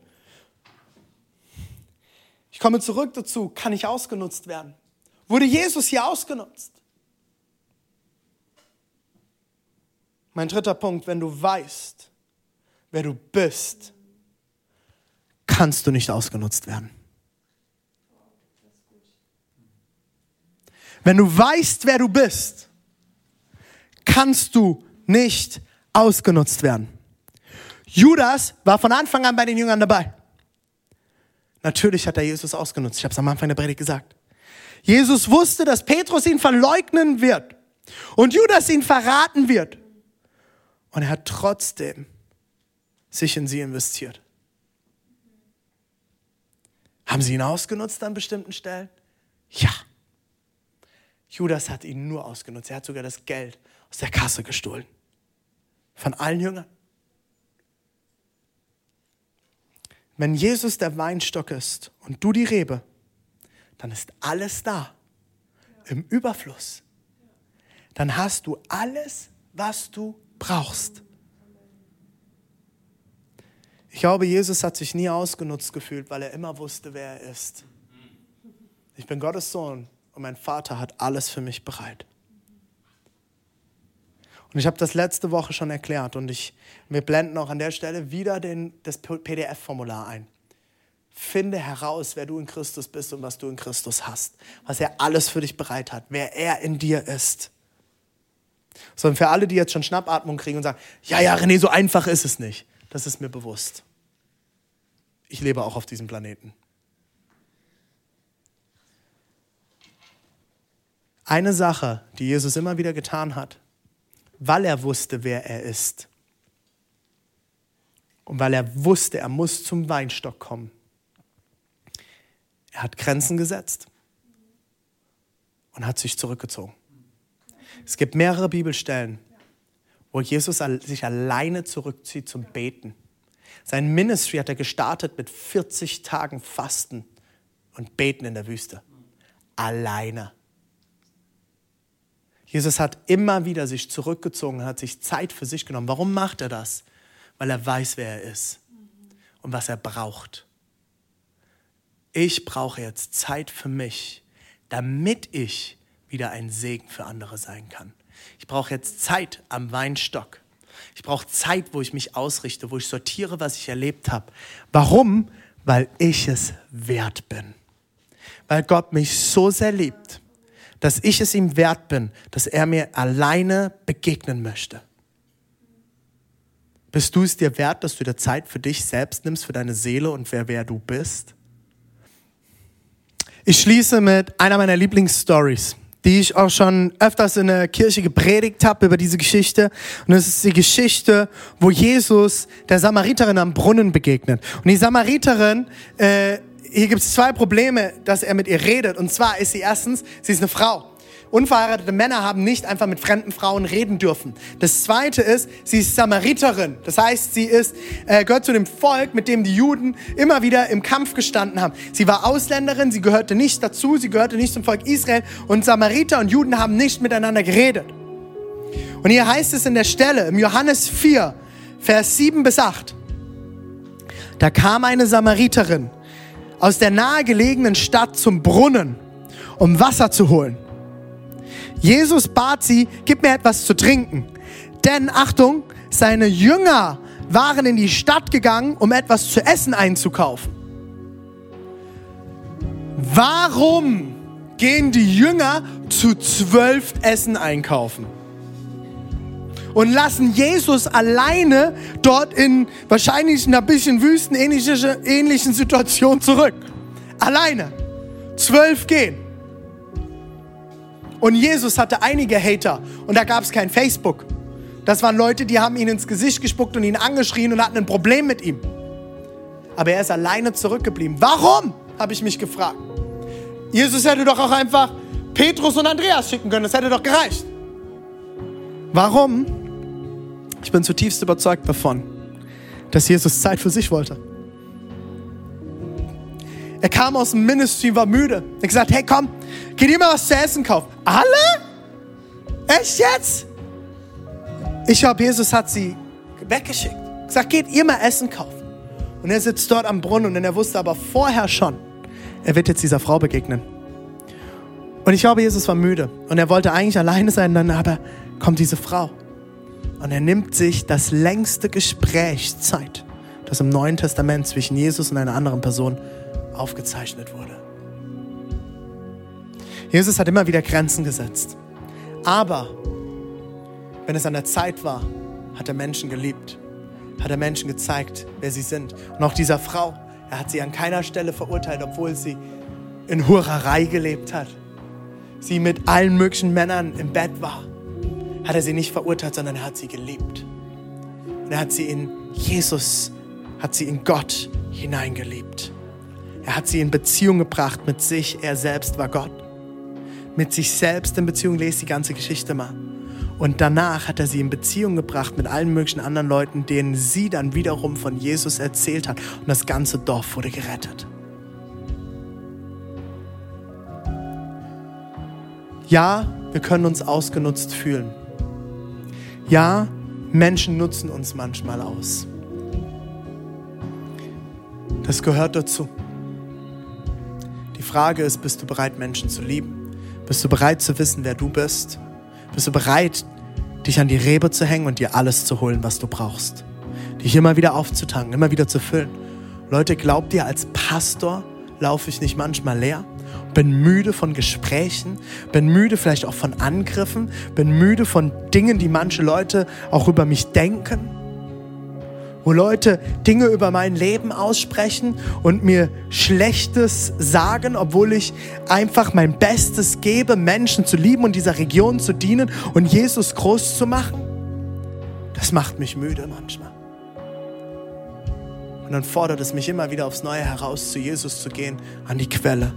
Ich komme zurück dazu, kann ich ausgenutzt werden? Wurde Jesus hier ausgenutzt? Mein dritter Punkt, wenn du weißt, wer du bist, kannst du nicht ausgenutzt werden. Wenn du weißt, wer du bist, kannst du nicht ausgenutzt werden. Judas war von Anfang an bei den Jüngern dabei. Natürlich hat er Jesus ausgenutzt. Ich habe es am Anfang der Predigt gesagt. Jesus wusste, dass Petrus ihn verleugnen wird und Judas ihn verraten wird. Und er hat trotzdem sich in sie investiert. Haben sie ihn ausgenutzt an bestimmten Stellen? Ja. Judas hat ihn nur ausgenutzt. Er hat sogar das Geld aus der Kasse gestohlen. Von allen Jüngern. Wenn Jesus der Weinstock ist und du die Rebe, dann ist alles da im Überfluss. Dann hast du alles, was du brauchst. Ich glaube, Jesus hat sich nie ausgenutzt gefühlt, weil er immer wusste, wer er ist. Ich bin Gottes Sohn und mein Vater hat alles für mich bereit. Und ich habe das letzte Woche schon erklärt und ich, wir blenden auch an der Stelle wieder den, das PDF-Formular ein. Finde heraus, wer du in Christus bist und was du in Christus hast. Was er alles für dich bereit hat, wer er in dir ist. Sondern für alle, die jetzt schon Schnappatmung kriegen und sagen, ja, ja, René, so einfach ist es nicht. Das ist mir bewusst. Ich lebe auch auf diesem Planeten. Eine Sache, die Jesus immer wieder getan hat, weil er wusste, wer er ist. Und weil er wusste, er muss zum Weinstock kommen. Er hat Grenzen gesetzt und hat sich zurückgezogen. Es gibt mehrere Bibelstellen, wo Jesus sich alleine zurückzieht zum Beten. Sein Ministry hat er gestartet mit 40 Tagen Fasten und Beten in der Wüste. Alleine. Jesus hat immer wieder sich zurückgezogen, hat sich Zeit für sich genommen. Warum macht er das? Weil er weiß, wer er ist und was er braucht. Ich brauche jetzt Zeit für mich, damit ich wieder ein Segen für andere sein kann. Ich brauche jetzt Zeit am Weinstock. Ich brauche Zeit, wo ich mich ausrichte, wo ich sortiere, was ich erlebt habe. Warum? Weil ich es wert bin. Weil Gott mich so sehr liebt dass ich es ihm wert bin, dass er mir alleine begegnen möchte. Bist du es dir wert, dass du dir Zeit für dich selbst nimmst, für deine Seele und wer wer du bist? Ich schließe mit einer meiner Lieblingsstories, die ich auch schon öfters in der Kirche gepredigt habe über diese Geschichte. Und es ist die Geschichte, wo Jesus der Samariterin am Brunnen begegnet. Und die Samariterin äh, hier gibt es zwei Probleme, dass er mit ihr redet. Und zwar ist sie erstens, sie ist eine Frau. unverheiratete Männer haben nicht einfach mit fremden Frauen reden dürfen. Das zweite ist, sie ist Samariterin. Das heißt, sie ist, äh, gehört zu dem Volk, mit dem die Juden immer wieder im Kampf gestanden haben. Sie war Ausländerin, sie gehörte nicht dazu, sie gehörte nicht zum Volk Israel und Samariter und Juden haben nicht miteinander geredet. Und hier heißt es in der Stelle, im Johannes 4, Vers 7 bis 8, da kam eine Samariterin aus der nahegelegenen Stadt zum Brunnen, um Wasser zu holen. Jesus bat sie, gib mir etwas zu trinken. Denn, Achtung, seine Jünger waren in die Stadt gegangen, um etwas zu essen einzukaufen. Warum gehen die Jünger zu zwölf Essen einkaufen? Und lassen Jesus alleine dort in wahrscheinlich einer bisschen wüstenähnlichen Situation zurück. Alleine. Zwölf gehen. Und Jesus hatte einige Hater und da gab es kein Facebook. Das waren Leute, die haben ihn ins Gesicht gespuckt und ihn angeschrien und hatten ein Problem mit ihm. Aber er ist alleine zurückgeblieben. Warum? Habe ich mich gefragt. Jesus hätte doch auch einfach Petrus und Andreas schicken können. Das hätte doch gereicht. Warum? Ich bin zutiefst überzeugt davon, dass Jesus Zeit für sich wollte. Er kam aus dem Ministry, war müde. Er hat gesagt, hey komm, geh dir mal was zu essen kaufen. Alle? Echt jetzt? Ich glaube, Jesus hat sie weggeschickt. Er Gesagt, geht ihr mal Essen kaufen. Und er sitzt dort am Brunnen und er wusste aber vorher schon, er wird jetzt dieser Frau begegnen. Und ich glaube, Jesus war müde und er wollte eigentlich alleine sein, dann aber kommt diese Frau. Und er nimmt sich das längste Gespräch Zeit, das im Neuen Testament zwischen Jesus und einer anderen Person aufgezeichnet wurde. Jesus hat immer wieder Grenzen gesetzt. Aber wenn es an der Zeit war, hat er Menschen geliebt, hat er Menschen gezeigt, wer sie sind. Und auch dieser Frau, er hat sie an keiner Stelle verurteilt, obwohl sie in Hurerei gelebt hat. Sie mit allen möglichen Männern im Bett war hat er sie nicht verurteilt, sondern er hat sie geliebt. Und er hat sie in Jesus, hat sie in Gott hineingeliebt. Er hat sie in Beziehung gebracht mit sich. Er selbst war Gott. Mit sich selbst in Beziehung, lest die ganze Geschichte mal. Und danach hat er sie in Beziehung gebracht mit allen möglichen anderen Leuten, denen sie dann wiederum von Jesus erzählt hat. Und das ganze Dorf wurde gerettet. Ja, wir können uns ausgenutzt fühlen. Ja, Menschen nutzen uns manchmal aus. Das gehört dazu. Die Frage ist, bist du bereit, Menschen zu lieben? Bist du bereit zu wissen, wer du bist? Bist du bereit, dich an die Rebe zu hängen und dir alles zu holen, was du brauchst? Dich immer wieder aufzutanken, immer wieder zu füllen. Leute, glaubt ihr, als Pastor laufe ich nicht manchmal leer? Bin müde von Gesprächen, bin müde vielleicht auch von Angriffen, bin müde von Dingen, die manche Leute auch über mich denken. Wo Leute Dinge über mein Leben aussprechen und mir Schlechtes sagen, obwohl ich einfach mein Bestes gebe, Menschen zu lieben und dieser Region zu dienen und Jesus groß zu machen. Das macht mich müde manchmal. Und dann fordert es mich immer wieder aufs Neue heraus, zu Jesus zu gehen, an die Quelle.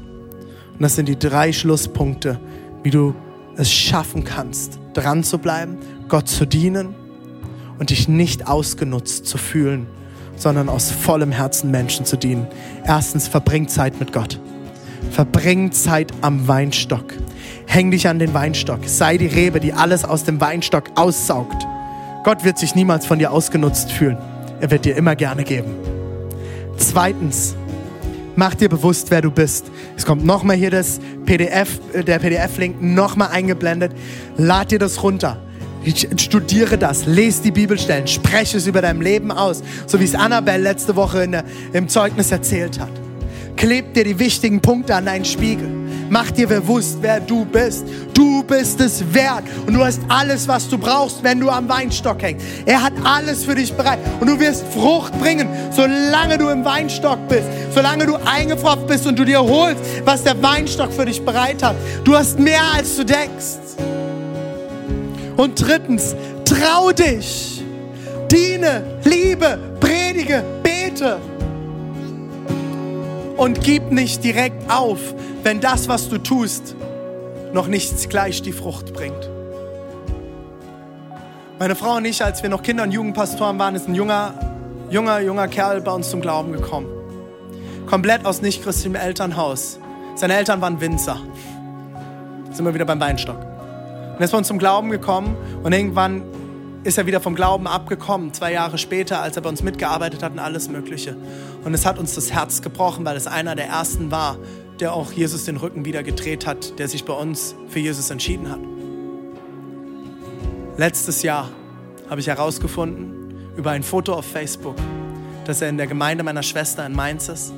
Und das sind die drei Schlusspunkte, wie du es schaffen kannst, dran zu bleiben, Gott zu dienen und dich nicht ausgenutzt zu fühlen, sondern aus vollem Herzen Menschen zu dienen. Erstens, verbring Zeit mit Gott. Verbring Zeit am Weinstock. Häng dich an den Weinstock. Sei die Rebe, die alles aus dem Weinstock aussaugt. Gott wird sich niemals von dir ausgenutzt fühlen. Er wird dir immer gerne geben. Zweitens, Mach dir bewusst, wer du bist. Es kommt nochmal hier das PDF, äh, der PDF-Link nochmal eingeblendet. Lad dir das runter. Studiere das, lese die Bibelstellen, spreche es über dein Leben aus, so wie es Annabelle letzte Woche der, im Zeugnis erzählt hat. Kleb dir die wichtigen Punkte an deinen Spiegel. Mach dir bewusst, wer du bist. Du bist es wert und du hast alles, was du brauchst, wenn du am Weinstock hängst. Er hat alles für dich bereit und du wirst Frucht bringen, solange du im Weinstock bist, solange du eingefroren bist und du dir holst, was der Weinstock für dich bereit hat. Du hast mehr, als du denkst. Und drittens, trau dich. Diene, liebe, predige, bete. Und gib nicht direkt auf, wenn das, was du tust, noch nicht gleich die Frucht bringt. Meine Frau und ich, als wir noch Kinder- und Jugendpastoren waren, ist ein junger, junger, junger Kerl bei uns zum Glauben gekommen. Komplett aus nicht-christlichem Elternhaus. Seine Eltern waren Winzer. Sind wir wieder beim Weinstock. Und er ist bei uns zum Glauben gekommen und irgendwann ist er wieder vom Glauben abgekommen, zwei Jahre später, als er bei uns mitgearbeitet hat und alles Mögliche. Und es hat uns das Herz gebrochen, weil es einer der ersten war, der auch Jesus den Rücken wieder gedreht hat, der sich bei uns für Jesus entschieden hat. Letztes Jahr habe ich herausgefunden über ein Foto auf Facebook, dass er in der Gemeinde meiner Schwester in Mainz ist,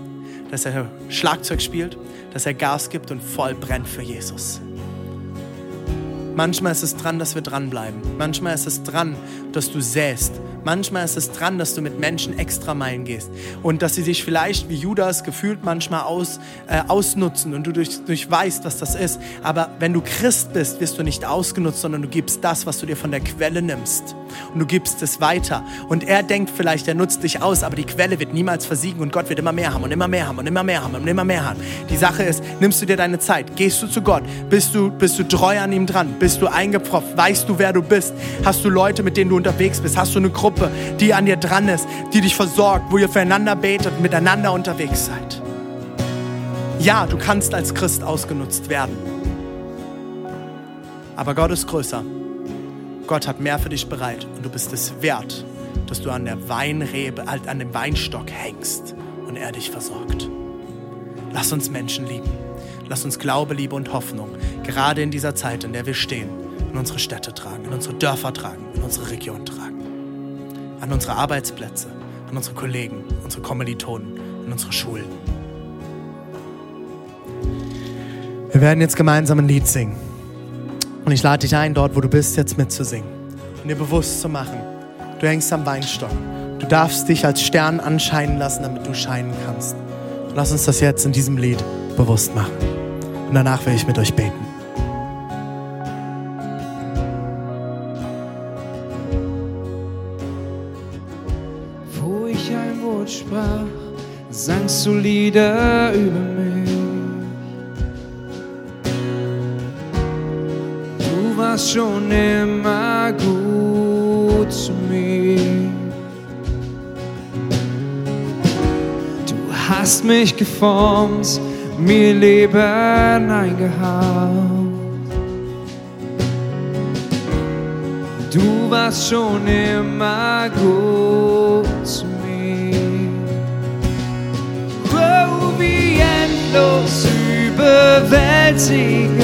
dass er Schlagzeug spielt, dass er Gas gibt und voll brennt für Jesus. Manchmal ist es dran, dass wir dranbleiben. Manchmal ist es dran, dass du säst. Manchmal ist es dran, dass du mit Menschen extra Meilen gehst und dass sie sich vielleicht wie Judas gefühlt manchmal aus, äh, ausnutzen und du durch, durch weißt, was das ist. Aber wenn du Christ bist, wirst du nicht ausgenutzt, sondern du gibst das, was du dir von der Quelle nimmst. Und du gibst es weiter. Und er denkt vielleicht, er nutzt dich aus, aber die Quelle wird niemals versiegen und Gott wird immer mehr haben und immer mehr haben und immer mehr haben und immer mehr haben. Die Sache ist, nimmst du dir deine Zeit, gehst du zu Gott, bist du, bist du treu an ihm dran, bist du eingepfropft, weißt du, wer du bist, hast du Leute, mit denen du unterwegs bist, hast du eine Gruppe, die an dir dran ist, die dich versorgt, wo ihr füreinander betet miteinander unterwegs seid. Ja, du kannst als Christ ausgenutzt werden. Aber Gott ist größer. Gott hat mehr für dich bereit und du bist es wert, dass du an der Weinrebe, an dem Weinstock hängst und er dich versorgt. Lass uns Menschen lieben. Lass uns Glaube, Liebe und Hoffnung, gerade in dieser Zeit, in der wir stehen, in unsere Städte tragen, in unsere Dörfer tragen, in unsere Region tragen. An unsere Arbeitsplätze, an unsere Kollegen, unsere Kommilitonen, an unsere Schulen. Wir werden jetzt gemeinsam ein Lied singen. Und ich lade dich ein, dort, wo du bist, jetzt mitzusingen. Und dir bewusst zu machen, du hängst am Weinstock. Du darfst dich als Stern anscheinen lassen, damit du scheinen kannst. Und lass uns das jetzt in diesem Lied bewusst machen. Und danach will ich mit euch beten. Sprach, sangst du Lieder über mich. Du warst schon immer gut zu mir. Du hast mich geformt, mir Leben eingehaucht. Du warst schon immer gut zu endlos überwältigend,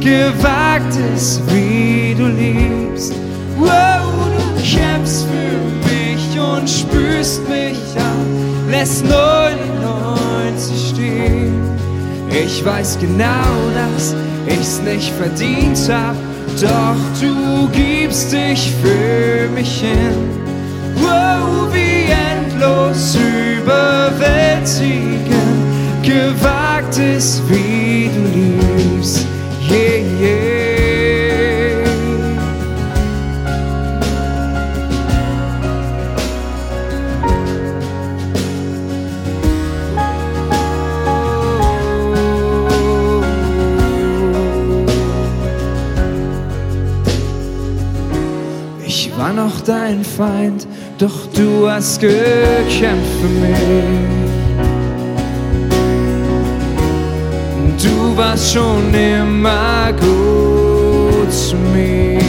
gewagt ist, wie du liebst. Oh, du kämpfst für mich und spürst mich an, lässt 99 stehen. Ich weiß genau, dass ich's nicht verdient hab, doch du gibst dich für mich hin. Wow, wie endlos überwältigend, gewagt ist, wie du liebst. Yeah, yeah. Ich war noch dein Feind, doch du hast gekämpft für mich. Du warst schon immer gut zu mir.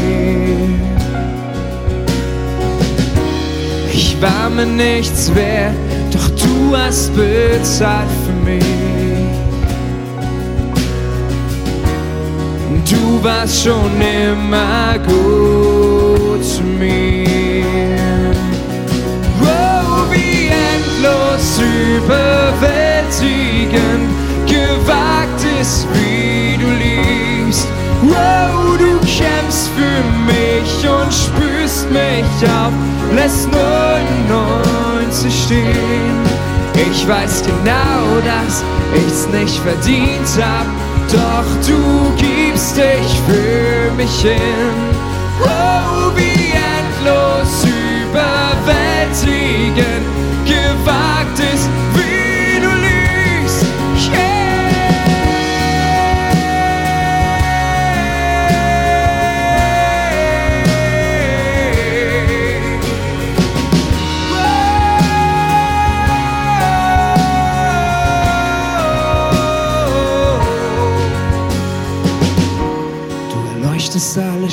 Ich war mir nichts wert, doch du hast bezahlt für mich. Du warst schon immer gut zu mir. Oh, wie endlos überwältigend, gewagt ist, wie du liebst. Oh, du kämpfst für mich und spürst mich auf, lässt 99 stehen. Ich weiß genau, dass ich's nicht verdient hab, doch du gibst dich für mich hin. Oh, wie endlos überwältigend, gewagt ist,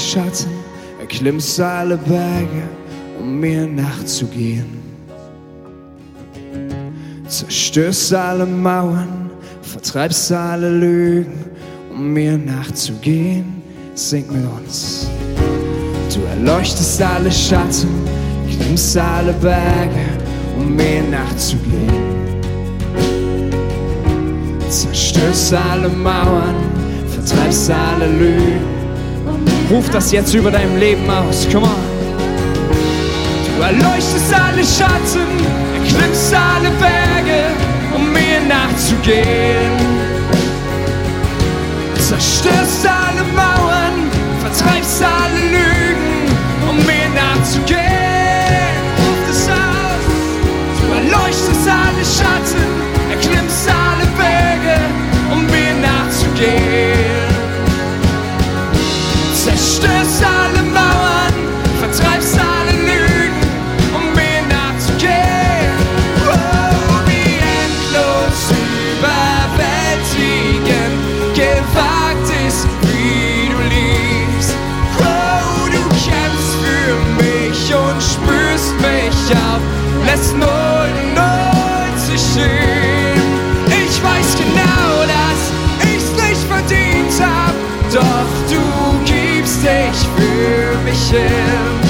Schatten, erklimmst alle Berge, um mir nachzugehen. Zerstörst alle Mauern, vertreibst alle Lügen, um mir nachzugehen. Sing mit uns. Du erleuchtest alle Schatten, klimmst alle Berge, um mir nachzugehen. Zerstörst alle Mauern, vertreibst alle Lügen. Ruf das jetzt über deinem Leben aus, come on. Du erleuchtest alle Schatten, erklimmst alle Berge, um mir nachzugehen. Zerstörst alle Mauern, vertreibst alle Lügen, um mir nachzugehen. Ruf das aus. Du erleuchtest alle Schatten, erklimmst alle Berge, um mir nachzugehen. 99 stehen. Ich weiß genau, dass ich's nicht verdient hab, doch du gibst dich für mich hin.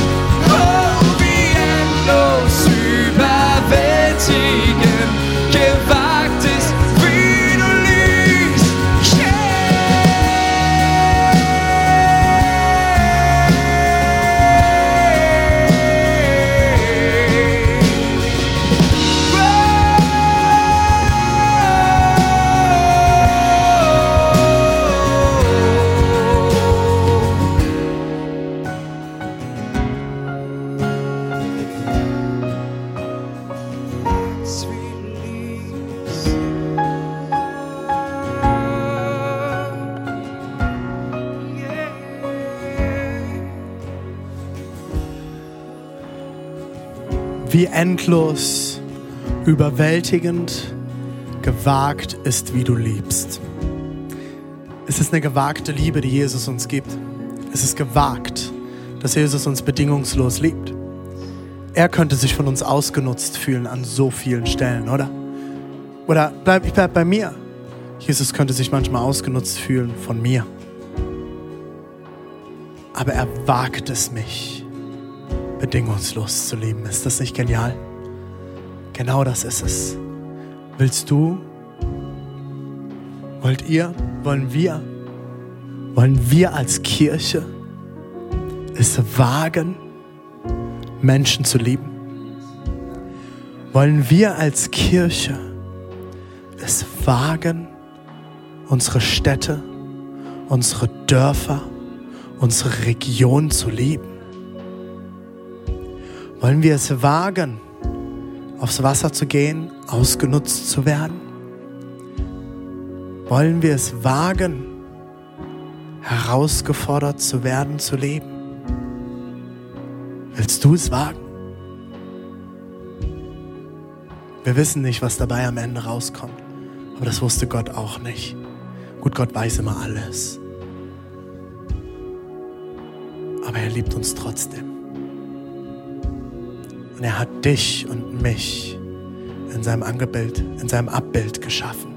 Endlos, überwältigend, gewagt ist, wie du liebst. Es ist eine gewagte Liebe, die Jesus uns gibt. Es ist gewagt, dass Jesus uns bedingungslos liebt. Er könnte sich von uns ausgenutzt fühlen an so vielen Stellen, oder? Oder bleib, ich bleib bei mir. Jesus könnte sich manchmal ausgenutzt fühlen von mir. Aber er wagt es mich, bedingungslos zu lieben. Ist das nicht genial? Genau das ist es. Willst du? Wollt ihr? Wollen wir? Wollen wir als Kirche es wagen, Menschen zu lieben? Wollen wir als Kirche es wagen, unsere Städte, unsere Dörfer, unsere Region zu lieben? Wollen wir es wagen, aufs Wasser zu gehen, ausgenutzt zu werden? Wollen wir es wagen, herausgefordert zu werden, zu leben? Willst du es wagen? Wir wissen nicht, was dabei am Ende rauskommt, aber das wusste Gott auch nicht. Gut, Gott weiß immer alles. Aber er liebt uns trotzdem. Und er hat dich und mich in seinem Angebild, in seinem Abbild geschaffen.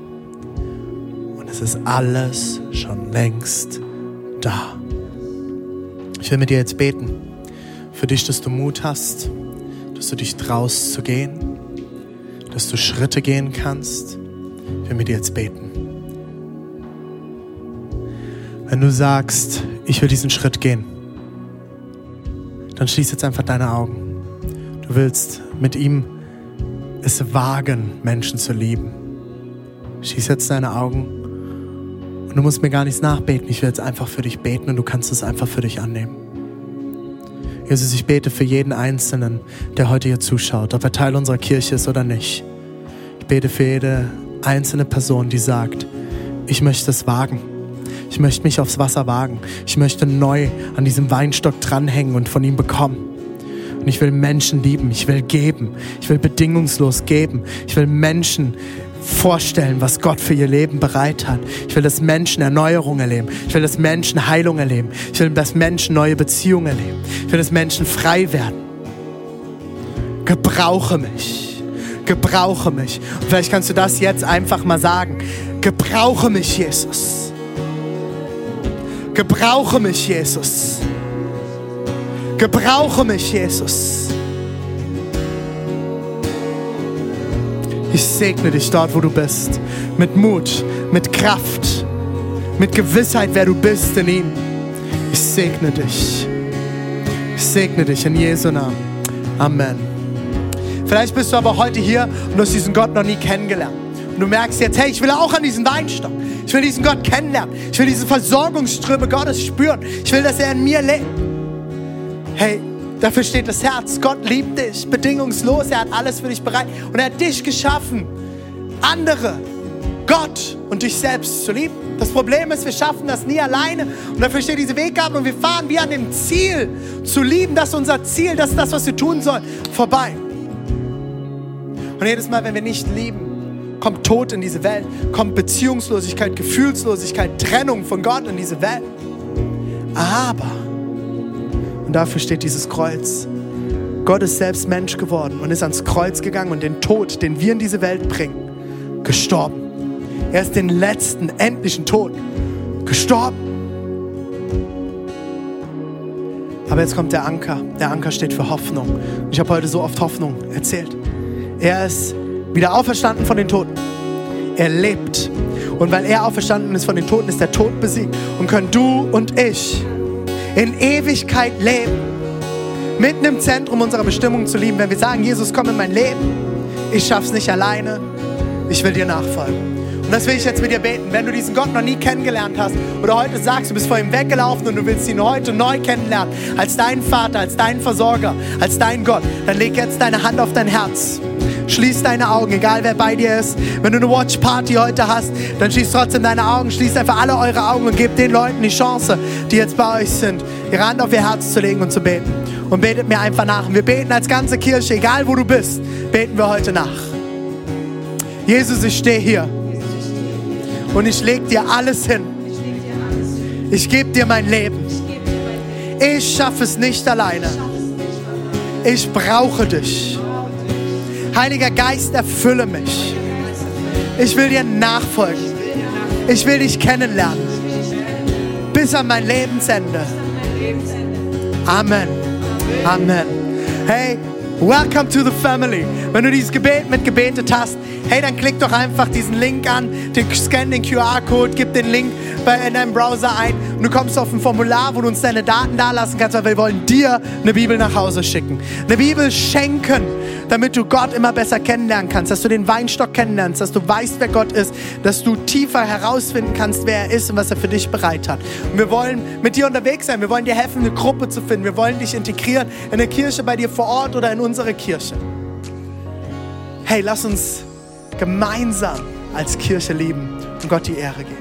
Und es ist alles schon längst da. Ich will mit dir jetzt beten. Für dich, dass du Mut hast, dass du dich traust zu gehen, dass du Schritte gehen kannst. Ich will mit dir jetzt beten. Wenn du sagst, ich will diesen Schritt gehen, dann schließ jetzt einfach deine Augen. Du willst mit ihm es wagen, Menschen zu lieben. Schließ jetzt deine Augen. Und du musst mir gar nichts nachbeten. Ich will jetzt einfach für dich beten und du kannst es einfach für dich annehmen. Jesus, ich bete für jeden Einzelnen, der heute hier zuschaut, ob er Teil unserer Kirche ist oder nicht. Ich bete für jede einzelne Person, die sagt, ich möchte es wagen. Ich möchte mich aufs Wasser wagen. Ich möchte neu an diesem Weinstock dranhängen und von ihm bekommen. Und ich will Menschen lieben. Ich will geben. Ich will bedingungslos geben. Ich will Menschen vorstellen, was Gott für ihr Leben bereit hat. Ich will, dass Menschen Erneuerung erleben. Ich will, dass Menschen Heilung erleben. Ich will, dass Menschen neue Beziehungen erleben. Ich will, dass Menschen frei werden. Gebrauche mich. Gebrauche mich. Und vielleicht kannst du das jetzt einfach mal sagen. Gebrauche mich, Jesus. Gebrauche mich, Jesus. Gebrauche mich, Jesus. Ich segne dich dort, wo du bist. Mit Mut, mit Kraft, mit Gewissheit, wer du bist in ihm. Ich segne dich. Ich segne dich in Jesu Namen. Amen. Vielleicht bist du aber heute hier und hast diesen Gott noch nie kennengelernt. Und du merkst jetzt, hey, ich will auch an diesen Weinstock. Ich will diesen Gott kennenlernen. Ich will diese Versorgungsströme Gottes spüren. Ich will, dass er in mir lebt. Hey, Dafür steht das Herz. Gott liebt dich bedingungslos. Er hat alles für dich bereit. Und er hat dich geschaffen, andere, Gott und dich selbst zu lieben. Das Problem ist, wir schaffen das nie alleine. Und dafür steht diese Weggabe und wir fahren wie an dem Ziel zu lieben. Das ist unser Ziel. Das ist das, was wir tun sollen. Vorbei. Und jedes Mal, wenn wir nicht lieben, kommt Tod in diese Welt, kommt Beziehungslosigkeit, Gefühlslosigkeit, Trennung von Gott in diese Welt. Aber und dafür steht dieses Kreuz. Gott ist selbst Mensch geworden und ist ans Kreuz gegangen und den Tod, den wir in diese Welt bringen, gestorben. Er ist den letzten, endlichen Tod gestorben. Aber jetzt kommt der Anker. Der Anker steht für Hoffnung. Ich habe heute so oft Hoffnung erzählt. Er ist wieder auferstanden von den Toten. Er lebt. Und weil er auferstanden ist von den Toten, ist der Tod besiegt. Und können du und ich in Ewigkeit leben. Mitten im Zentrum unserer Bestimmung zu lieben. Wenn wir sagen, Jesus, komm in mein Leben. Ich schaff's nicht alleine. Ich will dir nachfolgen. Und das will ich jetzt mit dir beten. Wenn du diesen Gott noch nie kennengelernt hast oder heute sagst, du bist vor ihm weggelaufen und du willst ihn heute neu kennenlernen, als deinen Vater, als deinen Versorger, als deinen Gott, dann leg jetzt deine Hand auf dein Herz. Schließ deine Augen, egal wer bei dir ist. Wenn du eine Watch Party heute hast, dann schließ trotzdem deine Augen. Schließ einfach alle eure Augen und gebt den Leuten die Chance, die jetzt bei euch sind, ihre Hand auf ihr Herz zu legen und zu beten. Und betet mir einfach nach. Und wir beten als ganze Kirche, egal wo du bist, beten wir heute nach. Jesus, ich stehe hier und ich leg dir alles hin. Ich gebe dir mein Leben. Ich schaffe es nicht alleine. Ich brauche dich. Heiliger Geist, erfülle mich. Ich will dir nachfolgen. Ich will dich kennenlernen. Bis an mein Lebensende. Amen. Amen. Hey, welcome to the family. Wenn du dieses Gebet mitgebetet hast, hey, dann klick doch einfach diesen Link an, scan den QR-Code, gib den Link bei, in deinem Browser ein und du kommst auf ein Formular, wo du uns deine Daten dalassen kannst, weil wir wollen dir eine Bibel nach Hause schicken. Eine Bibel schenken, damit du Gott immer besser kennenlernen kannst, dass du den Weinstock kennenlernst, dass du weißt, wer Gott ist, dass du tiefer herausfinden kannst, wer er ist und was er für dich bereit hat. Und wir wollen mit dir unterwegs sein, wir wollen dir helfen, eine Gruppe zu finden, wir wollen dich integrieren in eine Kirche bei dir vor Ort oder in unsere Kirche. Hey, lass uns gemeinsam als Kirche lieben und Gott die Ehre geben.